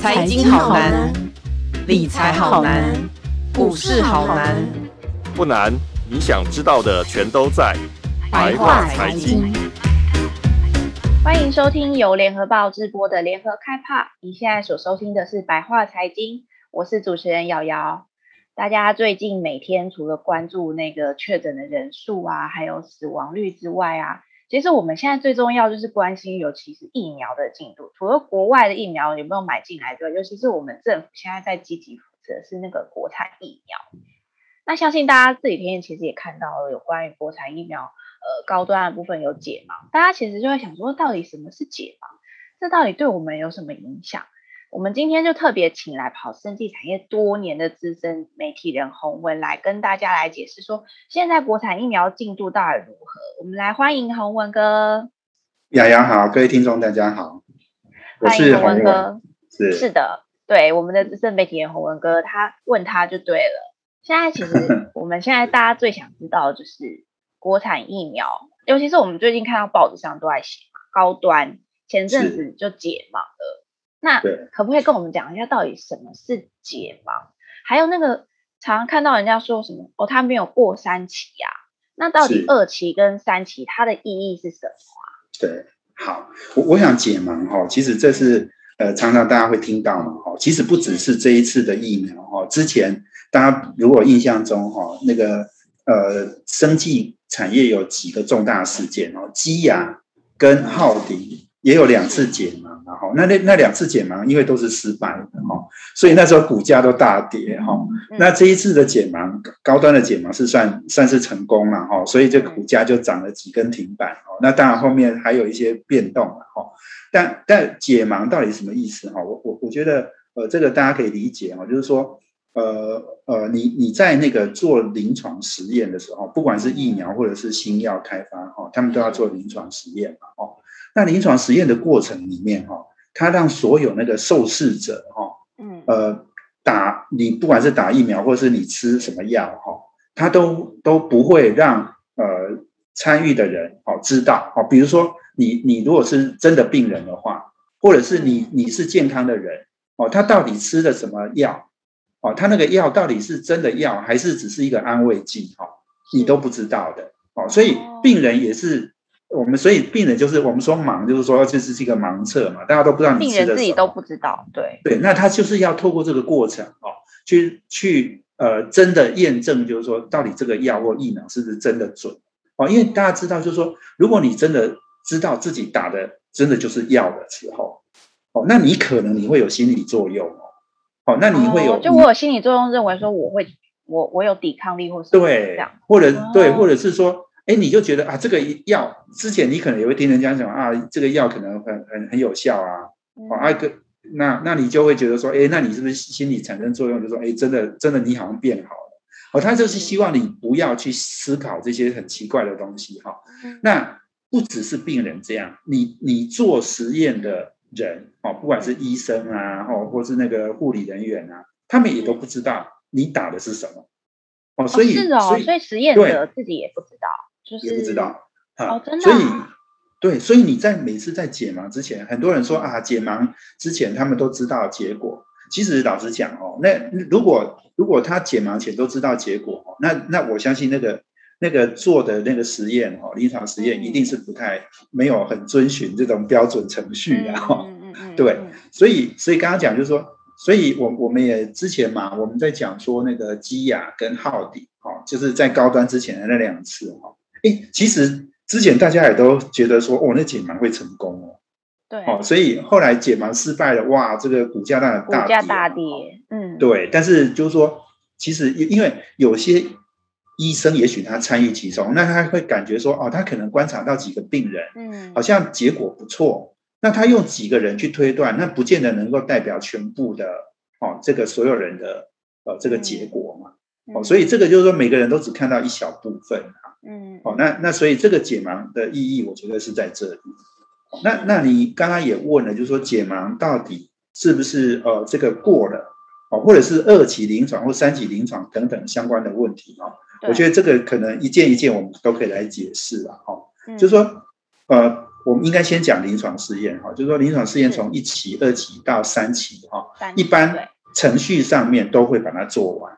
财经好难，理财好难，股市好难。不难，你想知道的全都在白话财经。欢迎收听由联合报直播的联合开趴。你现在所收听的是白话财经，我是主持人瑶瑶。大家最近每天除了关注那个确诊的人数啊，还有死亡率之外啊，其实我们现在最重要就是关心，尤其是疫苗的进度。除了国外的疫苗有没有买进来之外，尤其是我们政府现在在积极扶持的是那个国产疫苗。那相信大家这几天其实也看到了有关于国产疫苗，呃，高端的部分有解盲，大家其实就会想说，到底什么是解盲？这到底对我们有什么影响？我们今天就特别请来跑生技产业多年的资深媒体人洪文来跟大家来解释说，现在国产疫苗进度到底如何？我们来欢迎洪文哥。雅雅好，各位听众大家好，我是洪文哥。是是的，对我们的资深媒体人洪文哥，他问他就对了。现在其实 我们现在大家最想知道的就是国产疫苗，尤其是我们最近看到报纸上都在写嘛，高端前阵子就解盲了。那可不可以跟我们讲一下，到底什么是解盲？还有那个常常看到人家说什么哦，他没有过三期呀？那到底二期跟三期它的意义是什么啊？对，好，我我想解盲哈，其实这是呃常常大家会听到嘛哈，其实不只是这一次的疫苗哈，之前大家如果印象中哈，那个呃生技产业有几个重大事件哦，基亚跟浩迪。也有两次解盲，然后那那那两次解盲，因为都是失败的哈，所以那时候股价都大跌哈。那这一次的解盲，高端的解盲是算算是成功了哈，所以这股价就涨了几根停板哦。那当然后面还有一些变动了哈。但但解盲到底什么意思哈？我我我觉得呃这个大家可以理解哈，就是说呃呃你你在那个做临床实验的时候，不管是疫苗或者是新药开发哈，他们都要做临床实验嘛哦。那临床实验的过程里面，哈，他让所有那个受试者，哈，嗯，呃，打你不管是打疫苗或是你吃什么药，哈，他都都不会让呃参与的人，哦，知道，哦，比如说你你如果是真的病人的话，或者是你你是健康的人，哦，他到底吃的什么药，哦，他那个药到底是真的药还是只是一个安慰剂，哈，你都不知道的，哦，所以病人也是。我们所以病人就是我们说盲，就是说这是一个盲测嘛，大家都不知道你吃的病人自己都不知道，对对，那他就是要透过这个过程哦，去去呃真的验证，就是说到底这个药或疫苗是不是真的准哦？因为大家知道，就是说如果你真的知道自己打的真的就是药的时候，哦，那你可能你会有心理作用哦，哦，那你会有、哦、就我有心理作用，认为说我会我我有抵抗力或是对这样，或者、哦、对，或者是说。哎，你就觉得啊，这个药之前你可能也会听人家讲啊，这个药可能很很很有效啊，好、嗯，啊个那那你就会觉得说，哎，那你是不是心理产生作用？就说，哎，真的真的你好像变好了，哦，他就是希望你不要去思考这些很奇怪的东西哈、哦。那不只是病人这样，你你做实验的人哦，不管是医生啊，哦，或是那个护理人员啊，他们也都不知道你打的是什么哦，所以、哦、是哦，所以，所以实验者自己也不知道。也不知道啊，哦、真的啊，所以对，所以你在每次在解盲之前，很多人说啊，解盲之前他们都知道结果。其实老实讲哦，那如果如果他解盲前都知道结果哦，那那我相信那个那个做的那个实验哦，临床实验一定是不太没有很遵循这种标准程序的哈。嗯嗯，对，所以所以刚刚讲就是说，所以我我们也之前嘛，我们在讲说那个基亚跟浩迪哦，就是在高端之前的那两次哈。诶，其实之前大家也都觉得说，哦，那解盲会成功哦，对，哦，所以后来解盲失败了，哇，这个股价当然大跌，股价大跌，嗯，对。但是就是说，其实因为有些医生也许他参与其中，那他会感觉说，哦，他可能观察到几个病人，嗯，好像结果不错，那他用几个人去推断，那不见得能够代表全部的，哦，这个所有人的呃这个结果嘛，嗯，哦，所以这个就是说，每个人都只看到一小部分。嗯，好，那那所以这个解盲的意义，我觉得是在这里。那那你刚刚也问了，就是说解盲到底是不是呃这个过了哦，或者是二期临床或三期临床等等相关的问题啊？我觉得这个可能一件一件我们都可以来解释了哈。就是说呃，我们应该先讲临床试验哈，就是说临床试验从一期、二期到三期哈，一般程序上面都会把它做完。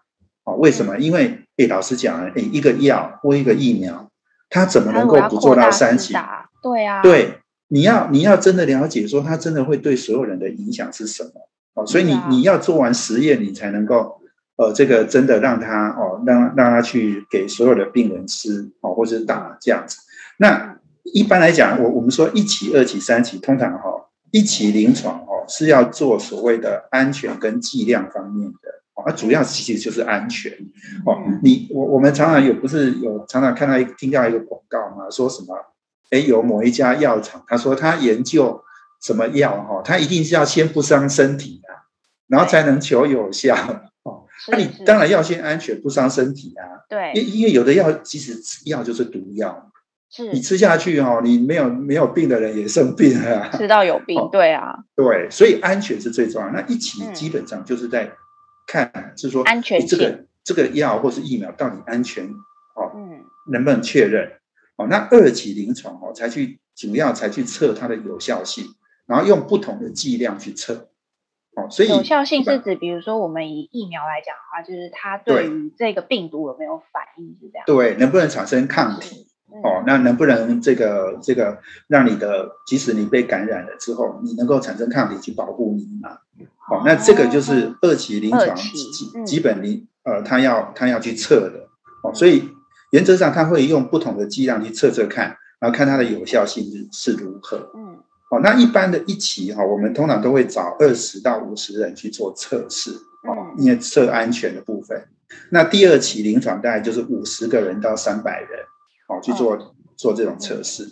哦，为什么？因为诶，老实讲，诶，一个药或一个疫苗，它怎么能够不做到三期？对啊，对，你要你要真的了解说，它真的会对所有人的影响是什么？哦，所以你你要做完实验，你才能够。呃，这个真的让他哦，让让他去给所有的病人吃哦，或者是打这样子。那一般来讲，我我们说一期、二期、三期，通常哈、哦，一期临床哦是要做所谓的安全跟剂量方面的哦，那主要其实就是安全哦。你我我们常常有不是有常常看到一听到一个广告嘛，说什么？哎，有某一家药厂，他说他研究什么药哈，他一定是要先不伤身体的，然后才能求有效哦。那、啊、你当然要先安全，不伤身体啊。对，因因为有的药其实药就是毒药，是你吃下去哦，你没有没有病的人也生病啊。吃到有病，哦、对啊，对，所以安全是最重要。那一起基本上就是在看，嗯、是说安全这个这个药或是疫苗到底安全哦，嗯，能不能确认？哦，那二级临床哦才去主要才去测它的有效性，然后用不同的剂量去测。哦，所以有效性是指，比如说我们以疫苗来讲的话，就是它对于这个病毒有没有反应，是这样。对，能不能产生抗体？哦，那能不能这个这个让你的，即使你被感染了之后，你能够产生抗体去保护你嘛？哦，那这个就是二期临床基基本临呃，他要他要去测的。哦，所以原则上他会用不同的剂量去测测看，然后看它的有效性是是如何。嗯。哦，那一般的一期哈，我们通常都会找二十到五十人去做测试，哦，因为测安全的部分。那第二期临床大概就是五十个人到三百人，哦，去做做这种测试。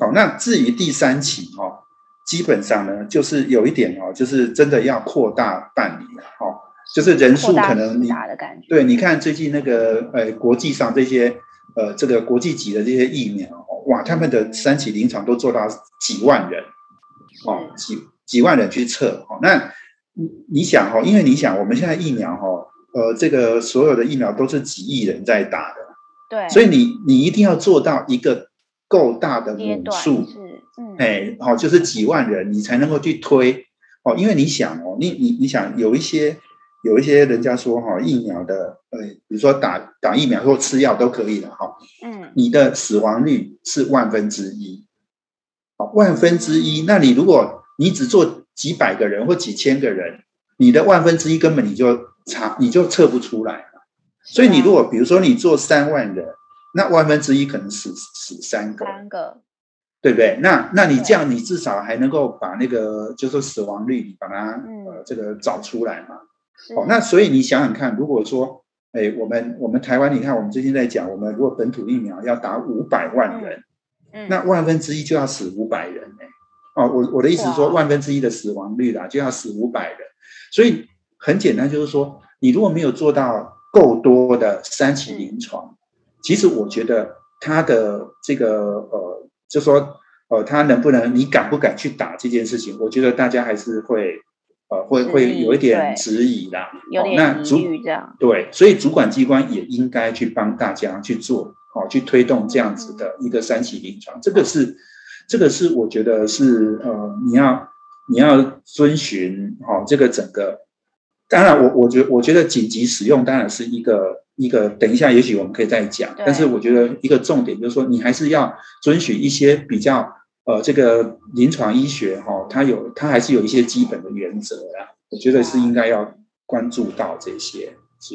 好，那至于第三期哈，基本上呢，就是有一点哦，就是真的要扩大办理了，哦，就是人数可能你对，你看最近那个呃国际上这些呃这个国际级的这些疫苗。哇，他们的三期临床都做到几万人，哦，几几万人去测，哦，那你你想哈，因为你想，我们现在疫苗哈，呃，这个所有的疫苗都是几亿人在打的，对，所以你你一定要做到一个够大的母数，嗯，哎，好，就是几万人，你才能够去推，哦，因为你想哦，你你你想有一些。有一些人家说哈，疫苗的呃，比如说打打疫苗或吃药都可以的哈，嗯，你的死亡率是万分之一，哦万分之一，那你如果你只做几百个人或几千个人，你的万分之一根本你就查你就测不出来，所以你如果比如说你做三万人，那万分之一可能死死三个，三个，对不对？那那你这样你至少还能够把那个就是说死亡率把它呃这个找出来嘛。哦，那所以你想想看，如果说，哎，我们我们台湾，你看我们最近在讲，我们如果本土疫苗要打五百万人，嗯，那万分之一就要死五百人呢。哦，我我的意思是说，万分之一的死亡率啦，就要死五百人。所以很简单，就是说，你如果没有做到够多的三期临床，其实我觉得他的这个呃，就说呃，他能不能，你敢不敢去打这件事情？我觉得大家还是会。呃，会会有一点质疑啦，有点疑虑这样。对，所以主管机关也应该去帮大家去做，哦，去推动这样子的一个三期临床。这个是，这个是我觉得是呃，你要你要遵循哦，这个整个。当然我，我我觉我觉得紧急使用当然是一个一个，等一下也许我们可以再讲。但是我觉得一个重点就是说，你还是要遵循一些比较。呃，这个临床医学哈、哦，它有它还是有一些基本的原则啦，我觉得是应该要关注到这些。是，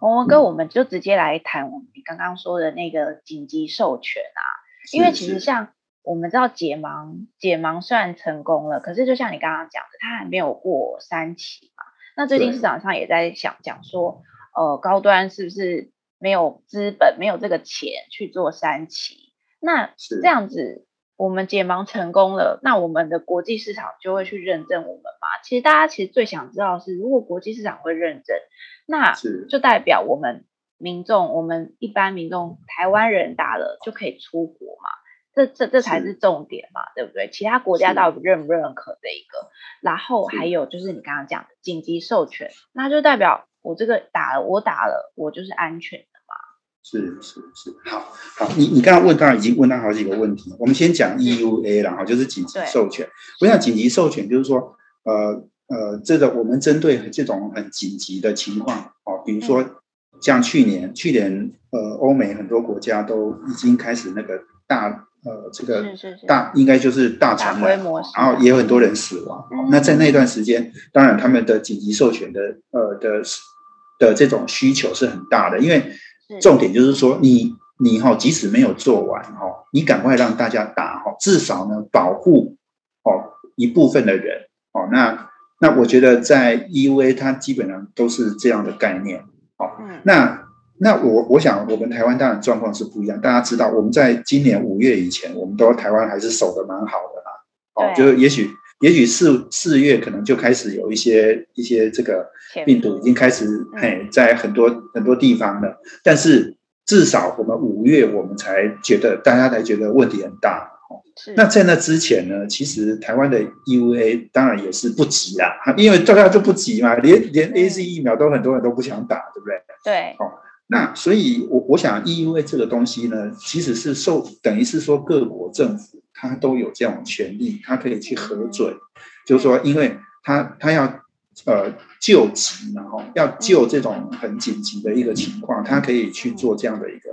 鸿文哥，我们就直接来谈我们刚刚说的那个紧急授权啊，因为其实像我们知道解盲，解盲算成功了，可是就像你刚刚讲的，它还没有过三期嘛。那最近市场上也在想讲说，呃，高端是不是没有资本，没有这个钱去做三期？那这样子。我们解盲成功了，那我们的国际市场就会去认证我们嘛？其实大家其实最想知道的是，如果国际市场会认证，那就代表我们民众，我们一般民众，台湾人打了就可以出国嘛？这这这才是重点嘛，对不对？其他国家到底认不认可这一个？然后还有就是你刚刚讲的紧急授权，那就代表我这个打了，我打了，我就是安全的嘛？是是是，好好，你你刚刚问到已经问到好几个问题，我们先讲 EUA 然后就是紧急授权。我想紧急授权就是说，呃呃，这个我们针对这种很紧急的情况，哦，比如说像去年，去年呃，欧美很多国家都已经开始那个大呃这个大应该就是大传染，然后也有很多人死亡。那在那段时间，当然他们的紧急授权的呃的的这种需求是很大的，因为。重点就是说你，你你哈，即使没有做完哈，你赶快让大家打哈，至少呢保护哦一部分的人哦。那那我觉得在 EUA 它基本上都是这样的概念哦。那那我我想我们台湾当然状况是不一样，大家知道我们在今年五月以前，我们都台湾还是守得蛮好的啦。哦，就是也许也许四四月可能就开始有一些一些这个。病毒已经开始嘿，在很多很多地方了，但是至少我们五月我们才觉得大家才觉得问题很大。那在那之前呢，其实台湾的 EUA 当然也是不急啦，因为大家就不急嘛，连连 AZ 疫苗都很多人都不想打，对不对？对。哦，那所以我我想 EUA 这个东西呢，其实是受等于是说各国政府他都有这种权利，他可以去核准，就是说，因为他他要。呃，救急，然后要救这种很紧急的一个情况，他可以去做这样的一个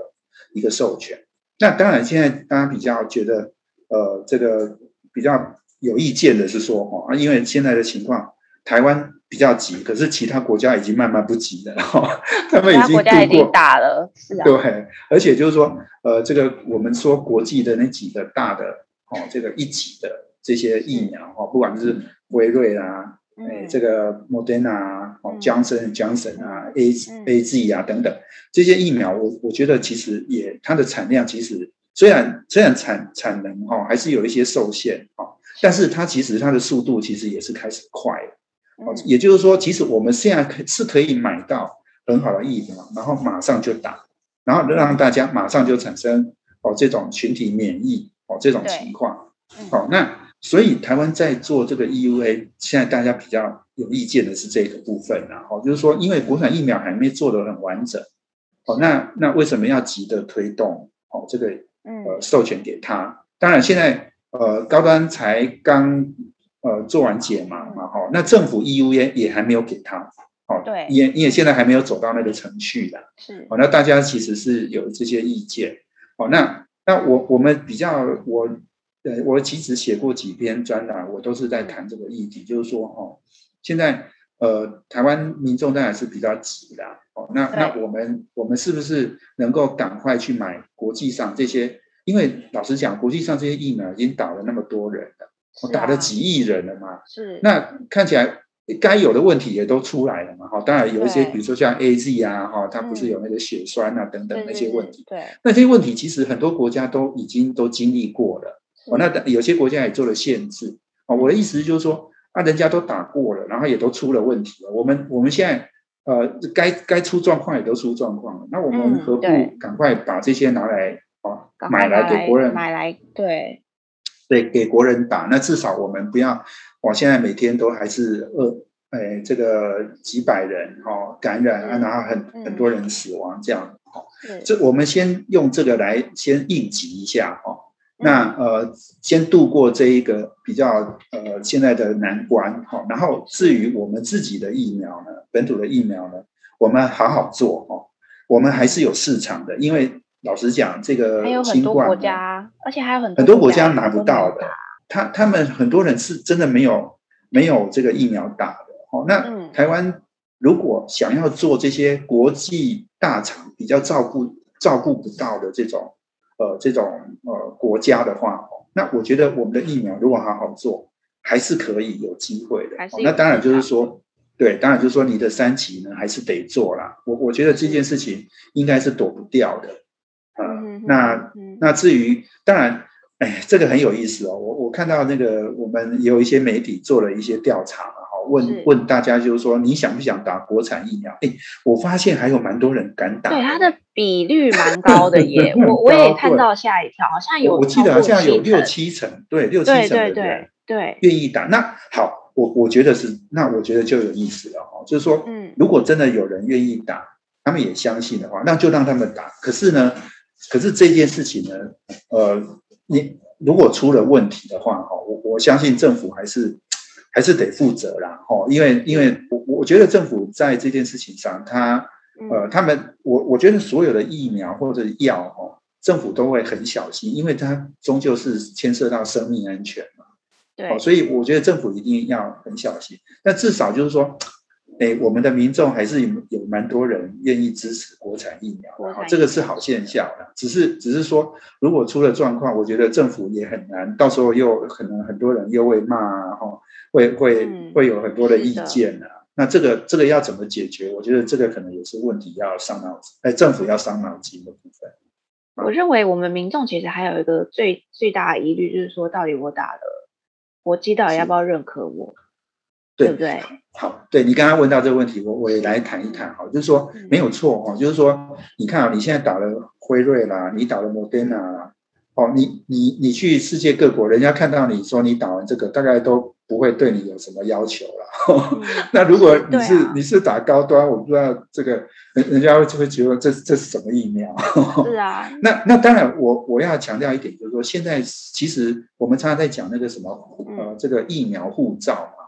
一个授权。那当然，现在大家比较觉得，呃，这个比较有意见的是说，哈，因为现在的情况，台湾比较急，可是其他国家已经慢慢不急了，哈，他们已经国家已经打了，是啊，对，而且就是说，呃，这个我们说国际的那几个大的，哦，这个一级的这些疫苗，哈，不管是辉瑞啊。哎，这个莫德纳啊，哦，强生、强生啊，A A Z 啊等等这些疫苗，我我觉得其实也它的产量其实虽然虽然产产能哈还是有一些受限啊，但是它其实它的速度其实也是开始快了。哦，也就是说，其实我们现在可是可以买到很好的疫苗，然后马上就打，然后让大家马上就产生哦这种群体免疫哦这种情况。好，那。所以台湾在做这个 EUA，现在大家比较有意见的是这个部分，然后就是说，因为国产疫苗还没做得很完整，哦，那那为什么要急着推动哦这个呃授权给他？当然现在呃高端才刚呃做完解盲嘛，哈，那政府 EU 也也还没有给他，哦，对，也也现在还没有走到那个程序的，是，哦，那大家其实是有这些意见，哦，那那我我们比较我。呃，我其实写过几篇专栏，我都是在谈这个议题，就是说，哦，现在呃，台湾民众当然是比较急的，哦，那那我们我们是不是能够赶快去买国际上这些？因为老实讲，国际上这些疫苗已经打了那么多人了，我打了几亿人了嘛，是，那看起来该有的问题也都出来了嘛，哈，当然有一些，比如说像 AZ 啊，哈，它不是有那个血栓啊等等那些问题，对，那这些问题其实很多国家都已经都经历过了。哦，那有些国家也做了限制。哦，我的意思就是说，啊，人家都打过了，然后也都出了问题了。我们我们现在呃，该该出状况也都出状况了。那我们何不赶快把这些拿来哦，买来给国人买来对对给国人打？那至少我们不要，我现在每天都还是二哎这个几百人哦感染啊，然后很很多人死亡这样。哦，这我们先用这个来先应急一下哦。那呃，先度过这一个比较呃现在的难关哈，然后至于我们自己的疫苗呢，本土的疫苗呢，我们好好做哦，我们还是有市场的，因为老实讲，这个新冠国家，而且还有很多很多国家拿不到的，他他们很多人是真的没有没有这个疫苗打的哦。那台湾如果想要做这些国际大厂比较照顾照顾不到的这种。呃，这种呃国家的话，那我觉得我们的疫苗如果好好做，还是可以有机会的。那当然就是说，对，当然就是说你的三期呢还是得做啦。我我觉得这件事情应该是躲不掉的。那那至于当然，哎，这个很有意思哦。我我看到那个我们有一些媒体做了一些调查。问问大家，就是说你想不想打国产疫苗？哎，我发现还有蛮多人敢打，对，它的比率蛮高的 耶。我我也看到吓一跳，好像有，我记得好像有六七成，对，六七成的人对愿意打。那好，我我觉得是，那我觉得就有意思了哈，就是说，嗯，如果真的有人愿意打，他们也相信的话，那就让他们打。可是呢，可是这件事情呢，呃，你如果出了问题的话，哈，我我相信政府还是还是得负责啦，哈，因为因为我我觉得政府在这件事情上，他呃，他们我我觉得所有的疫苗或者药，哈，政府都会很小心，因为它终究是牵涉到生命安全嘛，对，所以我觉得政府一定要很小心。那至少就是说。哎，我们的民众还是有有蛮多人愿意支持国产疫苗，国产疫苗，这个是好现象的。只是只是说，如果出了状况，我觉得政府也很难，到时候又可能很多人又会骂啊，哈，会会、嗯、会有很多的意见啊。那这个这个要怎么解决？我觉得这个可能也是问题要伤脑筋，哎，政府要伤脑筋的部分。我认为我们民众其实还有一个最最大的疑虑，就是说，到底我打了，国际到底要不要认可我？对不对？好，对你刚刚问到这个问题，我我也来谈一谈哈，就是说没有错哈，就是说你看啊，你现在打了辉瑞啦，你打了莫德纳啦，哦，你你你去世界各国，人家看到你说你打完这个，大概都不会对你有什么要求了。那如果你是你是打高端，我不知道这个人人家就会觉得这这是什么疫苗？是啊。那那当然，我我要强调一点，就是说现在其实我们常常在讲那个什么呃，这个疫苗护照嘛。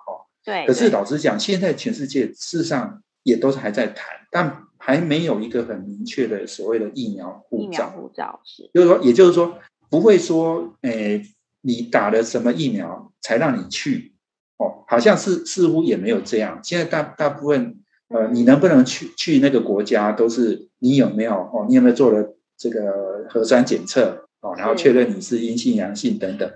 对，可是老实讲，现在全世界事实上也都是还在谈，但还没有一个很明确的所谓的疫苗护照。护照是，就是说，也就是说，不会说，诶，你打了什么疫苗才让你去？哦，好像是似乎也没有这样。现在大大部分，呃，你能不能去去那个国家，都是你有没有哦，你有没有做了这个核酸检测哦，然后确认你是阴性、阳性等等，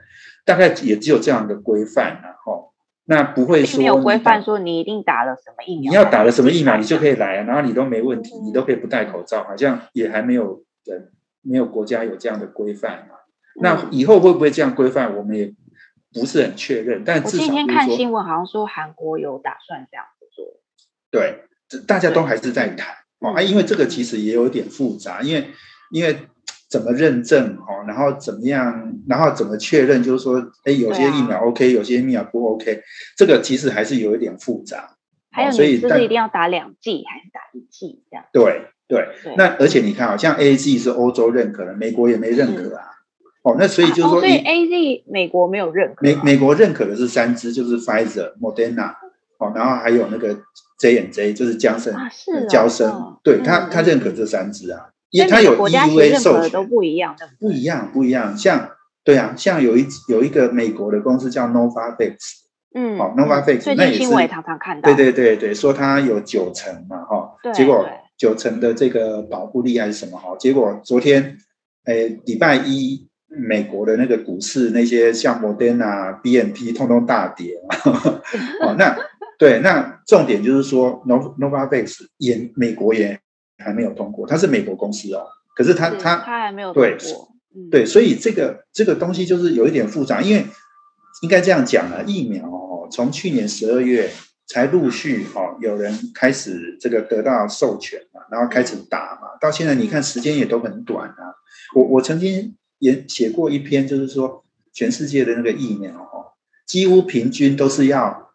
大概也只有这样的规范了哦。那不会说没有规范说你一定打了什么疫苗，你要打了什么疫苗，你就可以来啊，然后你都没问题，你都可以不戴口罩，好像也还没有人，没有国家有这样的规范嘛。那以后会不会这样规范，我们也不是很确认。但至少我今天看新闻，好像说韩国有打算这样子做。对，大家都还是在谈哦啊，因为这个其实也有点复杂，因为因为。怎么认证哦？然后怎么样？然后怎么确认？就是说，哎，有些疫苗 OK，有些疫苗不 OK，这个其实还是有一点复杂。还有，所以是一定要打两剂还是打一剂这样？对对。那而且你看好，像 AZ 是欧洲认可的，美国也没认可啊。哦，那所以就是说，所以 AZ 美国没有认可。美美国认可的是三支，就是 Pfizer、Moderna，哦，然后还有那个 J&J，就是江森、娇生，对他他认可这三支啊。因为它有 EUA 授权，都不一样，不一样，不一样。像对啊，像有一有一个美国的公司叫 Novavax，嗯，好，Novavax，那也是，常常看到，对对对对，说它有九成嘛，哈，结果九成的这个保护力还是什么哈？结果昨天，诶，礼拜一美国的那个股市那些像 Moderna、BNT 通通大跌，哦，那 对，那重点就是说 Novavax 也美国也。还没有通过，它是美国公司哦，可是它它它还没有通过，对，对，所以这个这个东西就是有一点复杂，因为应该这样讲啊，疫苗哦，从去年十二月才陆续哦有人开始这个得到授权嘛，然后开始打嘛，到现在你看时间也都很短啊。我我曾经也写过一篇，就是说全世界的那个疫苗哦，几乎平均都是要。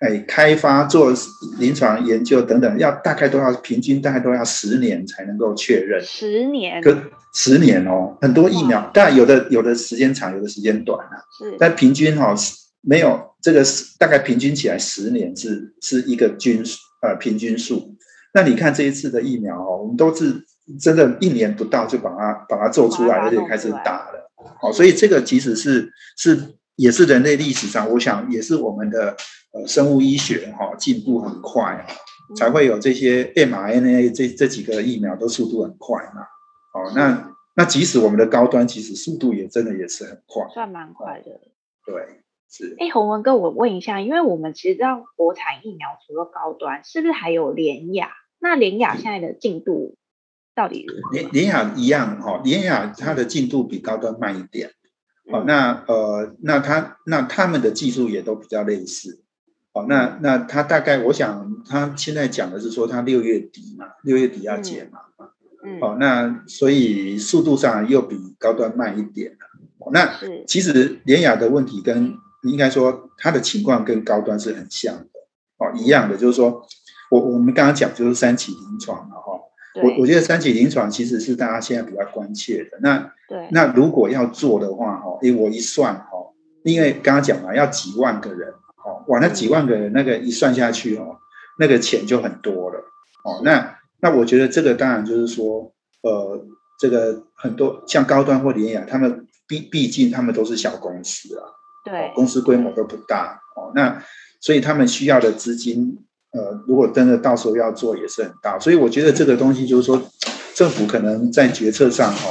哎，开发做临床研究等等，要大概都要平均大概都要十年才能够确认。十年？可十年哦，很多疫苗，但有的有的时间长，有的时间短啊。是。但平均哈、哦，没有这个大概平均起来十年是是一个均呃平均数。那你看这一次的疫苗哦，我们都是真的一年不到就把它把它做出来，而且开始打了。好，所以这个其实是是也是人类历史上，我想也是我们的。呃，生物医学哈进步很快，才会有这些 mRNA 这这几个疫苗都速度很快嘛。哦，那那即使我们的高端，其实速度也真的也是很快，算蛮快的。对，是。哎，洪文哥，我问一下，因为我们其实知道国产疫苗除了高端，是不是还有联雅？那联雅现在的进度到底如何？联联雅一样哈，联雅它的进度比高端慢一点。哦，那呃，那他那他们的技术也都比较类似。哦，那那他大概，我想他现在讲的是说，他六月底嘛，六月底要解嘛，嗯，哦，那所以速度上又比高端慢一点了。哦，那其实联雅的问题跟应该说他的情况跟高端是很像的，哦，一样的，就是说我我们刚刚讲就是三期临床嘛，哈，我我觉得三期临床其实是大家现在比较关切的。那对，那如果要做的话，哈，诶，我一算，哈，因为刚刚讲了要几万个人，哦，哇，那几万个人那个一算下去，哦，那个钱就很多了，哦，那那我觉得这个当然就是说，呃，这个很多像高端或联亚，他们毕毕竟他们都是小公司啊，对，公司规模都不大，哦，那所以他们需要的资金。呃，如果真的到时候要做，也是很大，所以我觉得这个东西就是说，政府可能在决策上哈，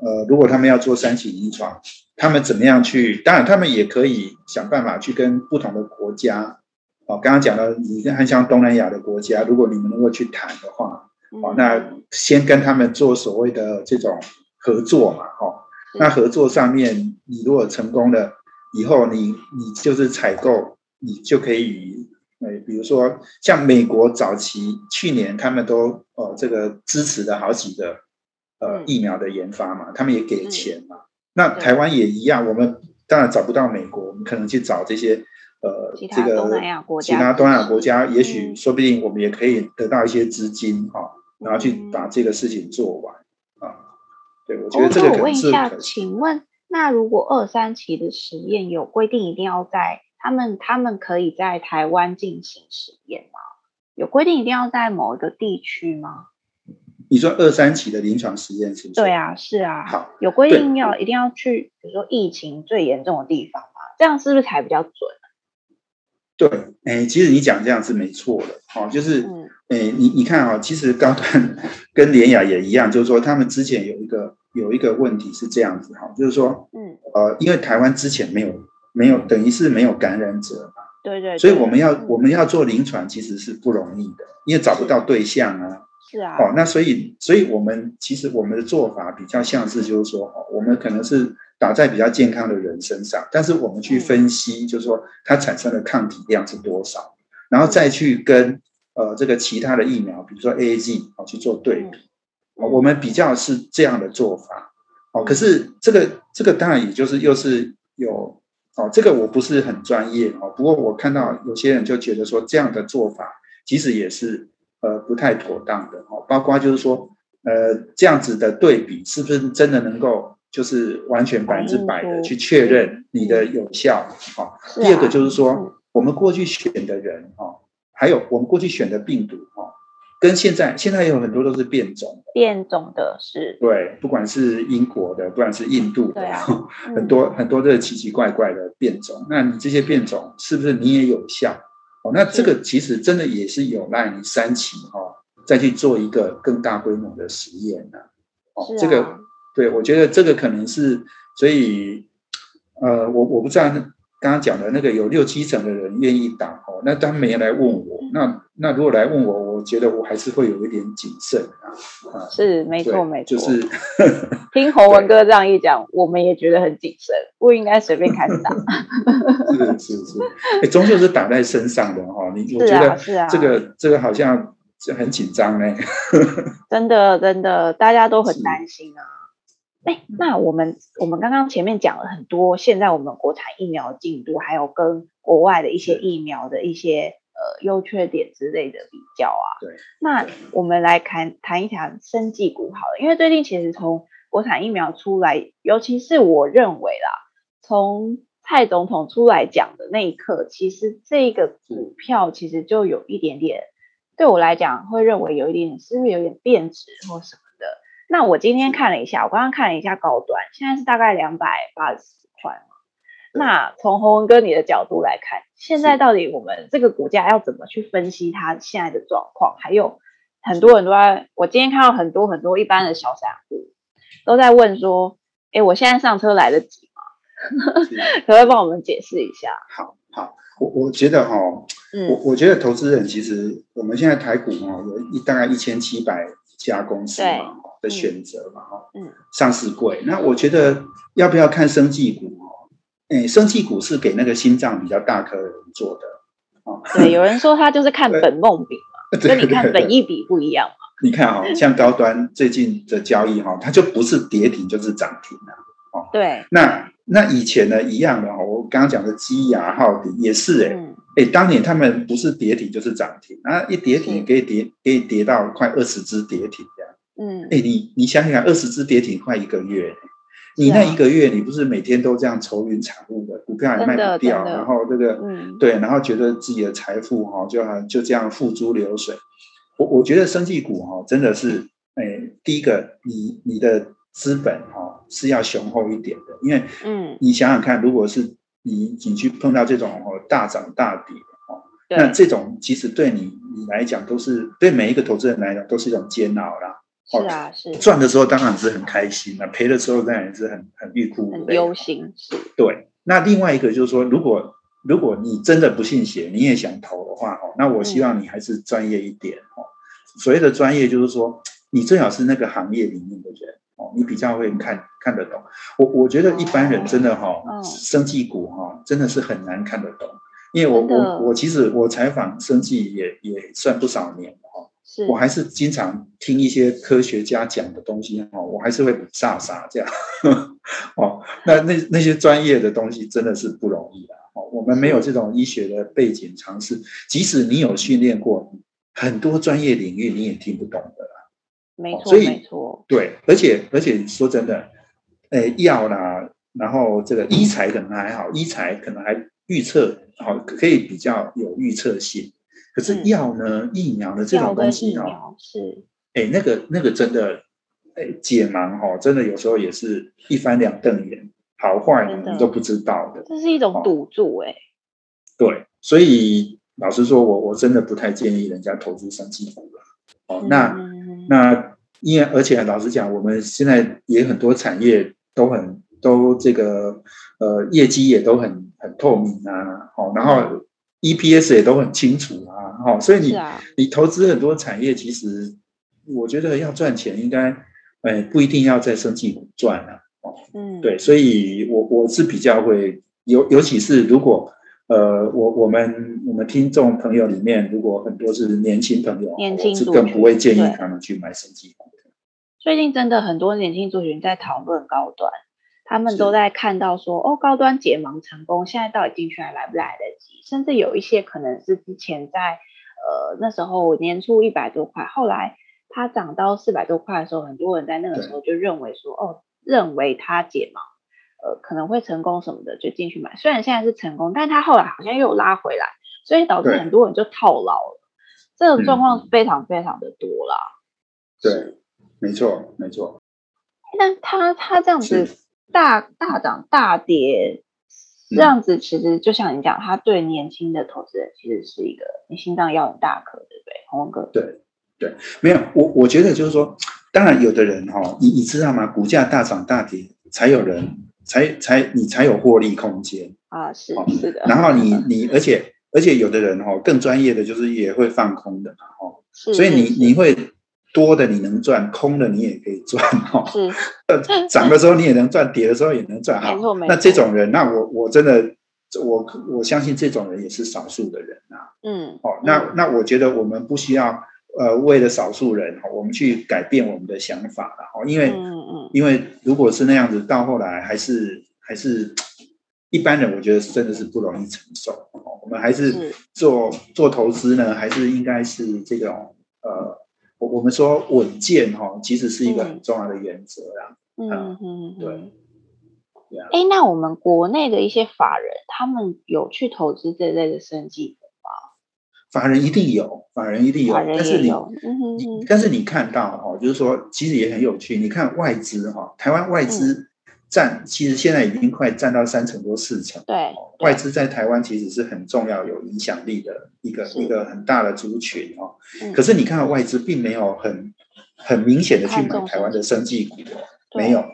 呃，如果他们要做三期临床，他们怎么样去？当然，他们也可以想办法去跟不同的国家，哦，刚刚讲到你看像东南亚的国家，如果你们能够去谈的话，哦，那先跟他们做所谓的这种合作嘛，哈，那合作上面，你如果成功了以后，你你就是采购，你就可以。哎，比如说像美国早期去年他们都呃这个支持了好几个呃疫苗的研发嘛，他们也给钱嘛。那台湾也一样，我们当然找不到美国，我们可能去找这些呃这个东南亚国家，其他东南亚国家，也许说不定我们也可以得到一些资金哈，然后去把这个事情做完啊。对，我觉得这个可能是。我问一下，请问那如果二三期的实验有规定一定要在？他们他们可以在台湾进行实验吗？有规定一定要在某一个地区吗？你说二三期的临床实验是不是？对啊，是啊。好，有规定要一定要去，比如说疫情最严重的地方嘛？这样是不是才比较准？对，哎，其实你讲这样是没错的，哦，就是，嗯，哎，你你看啊，哦，其实高端 跟联雅也一样，就是说他们之前有一个有一个问题是这样子哈，就是说，嗯，呃，因为台湾之前没有。没有，等于是没有感染者嘛？对对，对。所以我们要我们要做临床，其实是不容易的，因为找不到对象啊。是啊。哦，那所以，所以我们其实我们的做法比较像是，就是说，哦，我们可能是打在比较健康的人身上，但是我们去分析，就是说它产生的抗体量是多少，然后再去跟呃这个其他的疫苗，比如说 AAZ 哦去做对比。哦，我们比较是这样的做法。哦，可是这个这个当然也就是又是有。哦，这个我不是很专业哦，不过我看到有些人就觉得说这样的做法其实也是呃不太妥当的哦，包括就是说呃这样子的对比是不是真的能够就是完全百分之百的去确认你的有效？哦，第二个就是说我们过去选的人哦，还有我们过去选的病毒哦。跟现在，现在有很多都是变种，变种的是对，不管是英国的，不管是印度的，啊、很多、嗯、很多这奇奇怪怪的变种。那你这些变种是不是你也有效？哦，那这个其实真的也是有赖你三期哦，再去做一个更大规模的实验呢。哦，啊、这个对，我觉得这个可能是，所以呃，我我不知道刚刚讲的那个有六七成的人愿意打哦，那他没来问我，那那如果来问我。我觉得我还是会有一点谨慎啊，是没错没错，就是 听洪文哥这样一讲，我们也觉得很谨慎，不应该随便开始打。是是是，哎，终究是打在身上的哈，你我觉得这个这个好像很紧张呢。真的真的，大家都很担心啊。哎，那我们我们刚刚前面讲了很多，现在我们国产疫苗进度，还有跟国外的一些疫苗的一些。呃，优缺点之类的比较啊，对，那我们来谈谈一谈生技股好了，因为最近其实从国产疫苗出来，尤其是我认为啦，从蔡总统出来讲的那一刻，其实这个股票其实就有一点点，对我来讲会认为有一点点是不是有点贬值或什么的。那我今天看了一下，我刚刚看了一下高端，现在是大概两百八十块。那从洪文哥你的角度来看，现在到底我们这个股价要怎么去分析它现在的状况？还有很多很多，我今天看到很多很多一般的小散户都在问说：“哎，我现在上车来得及吗？”可不可以帮我们解释一下？好好，我我觉得哈、哦，嗯、我我觉得投资人其实我们现在台股哦，有一大概一千七百家公司嘛对的选择嘛哈，嗯，上市贵。那我觉得要不要看生技股？哎，生气股是给那个心脏比较大颗的人做的，哦，对，有人说他就是看本梦比嘛，跟你看本意比不一样嘛。你看哈，像高端最近的交易哈，它就不是跌停就是涨停了，哦，对。那那以前呢一样的哈，我刚刚讲的基亚、号底也是哎，哎，当年他们不是跌停就是涨停，啊一跌停可以跌可以跌到快二十只跌停这样。嗯，哎，你你想想，二十只跌停快一个月，你那一个月你不是每天都这样愁云惨雾的，股票也卖不掉，然后这个，嗯，对，然后觉得自己的财富哈就就这样付诸流水。我我觉得生技股哈真的是，哎，第一个你你的资本哈是要雄厚一点的，因为嗯，你想想看，如果是你你去碰到这种哦大涨大跌哦，那这种其实对你你来讲都是对每一个投资人来讲都是一种煎熬啦。是啊，是赚的时候当然是很开心，那赔的时候当然是很很欲哭很忧心。是，对。那另外一个就是说，如果如果你真的不信邪，你也想投的话哦，那我希望你还是专业一点哦。所谓的专业就是说，你最好是那个行业里面的人哦，你比较会看看得懂。我我觉得一般人真的哈，生技股哈，真的是很难看得懂，因为我我我其实我采访生技也也算不少年了哈。我还是经常听一些科学家讲的东西哦，我还是会傻傻这样 哦。那那那些专业的东西真的是不容易的哦。我们没有这种医学的背景尝试，即使你有训练过，很多专业领域你也听不懂的啦。没错，所以没错，对，而且而且说真的，诶，药啦，然后这个医材可能还好，医材可能还预测好，可以比较有预测性。可是药呢？嗯、疫苗的这种东西哦，是，哎，那个那个真的，哎，解盲哈、哦，真的有时候也是一翻两瞪眼，好坏你都不知道的。这是一种赌注哎、哦。对，所以老实说，我我真的不太建议人家投资生技股了。哦，那、嗯、那因为而且老实讲，我们现在也很多产业都很都这个呃业绩也都很很透明啊。哦，然后。EPS 也都很清楚啊，哈，所以你、啊、你投资很多产业，其实我觉得要赚钱，应该，哎，不一定要在生技股赚啊，哦，嗯，对，所以我我是比较会，尤尤其是如果，呃，我我们我们听众朋友里面，如果很多是年轻朋友，年轻是更不会建议他们去买生技股的。最近真的很多年轻族群在讨论高端。他们都在看到说，哦，高端解盲成功，现在到底进去还来不来得及？甚至有一些可能是之前在呃那时候年初一百多块，后来它涨到四百多块的时候，很多人在那个时候就认为说，哦，认为它解盲，呃，可能会成功什么的，就进去买。虽然现在是成功，但是它后来好像又拉回来，所以导致很多人就套牢了。这种状况非常非常的多啦。对，没错，没错。那他他这样子。大大涨大跌，这样子其实就像你讲，他对年轻的投资人其实是一个你心脏要很大颗，对不对，洪文哥？对对，没有我我觉得就是说，当然有的人哈、哦，你你知道吗？股价大涨大跌，才有人才才你才有获利空间啊，是是的。然后你你而且而且有的人哈、哦，更专业的就是也会放空的嘛，哦，所以你你会。多的你能赚，空的你也可以赚哈。是，涨的时候你也能赚，跌的时候也能赚哈。那这种人，那我我真的，我我相信这种人也是少数的人啊。嗯。哦，那那我觉得我们不需要呃为了少数人哈，我们去改变我们的想法了哈。因为嗯嗯，因为如果是那样子，到后来还是还是一般人，我觉得真的是不容易承受。哦，我们还是做做投资呢，还是应该是这种呃。我我们说稳健哈，其实是一个很重要的原则啦。嗯嗯嗯，对。哎，那我们国内的一些法人，他们有去投资这类的生技股吗？法人一定有，法人一定有。但是你，你，但是你看到哈，就是说，其实也很有趣。你看外资哈，台湾外资。占其实现在已经快占到三成多四成，对，外资在台湾其实是很重要、有影响力的一个一个很大的族群哦。可是你看到外资并没有很很明显的去买台湾的生技股哦，没有，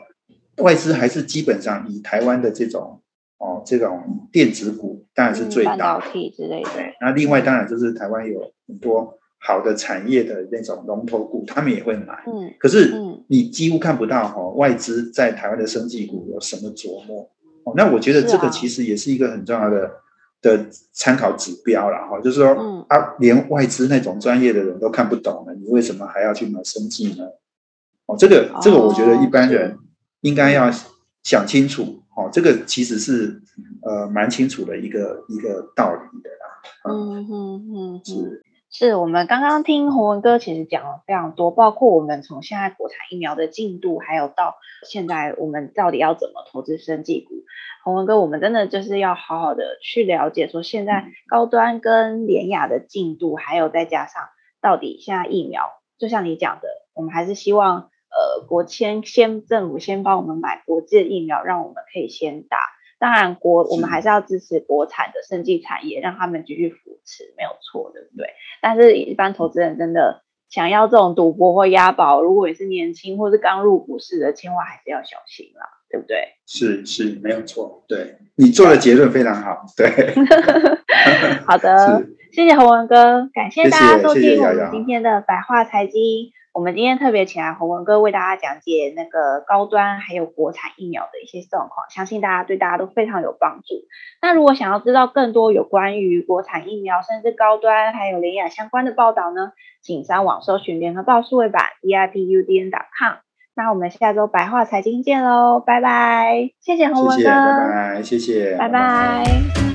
外资还是基本上以台湾的这种哦这种电子股当然是最大的，半导体之类的。那另外当然就是台湾有很多。好的产业的那种龙头股，他们也会买。嗯，可是你几乎看不到哈、哦、外资在台湾的生技股有什么琢磨。哦，那我觉得这个其实也是一个很重要的的参考指标了哈。就是说，嗯、啊，连外资那种专业的人都看不懂了，你为什么还要去买生技呢？哦，这个这个我觉得一般人应该要想清楚。哦，这个其实是呃蛮清楚的一个一个道理的啦。嗯嗯嗯，是是，我们刚刚听洪文哥其实讲了非常多，包括我们从现在国产疫苗的进度，还有到现在我们到底要怎么投资生技股。洪文哥，我们真的就是要好好的去了解，说现在高端跟廉雅的进度，还有再加上到底现在疫苗，就像你讲的，我们还是希望呃国签先政府先帮我们买国际的疫苗，让我们可以先打。当然国，我们还是要支持国产的生技产业，让他们继续扶持，没有错，对不对？但是，一般投资人真的想要这种赌博或押宝，如果你是年轻或是刚入股市的，千万还是要小心啦，对不对？是是，没有错，对，你做的结论非常好，对。好的，谢谢洪文哥，感谢大家收听我们今天的白话财经。我们今天特别请来洪文哥为大家讲解那个高端还有国产疫苗的一些状况，相信大家对大家都非常有帮助。那如果想要知道更多有关于国产疫苗甚至高端还有联雅相关的报道呢，请上网搜寻联合报数位版 VIPUDN.com。那我们下周白话财经见喽，拜拜！谢谢洪文哥，拜拜，谢谢，拜拜。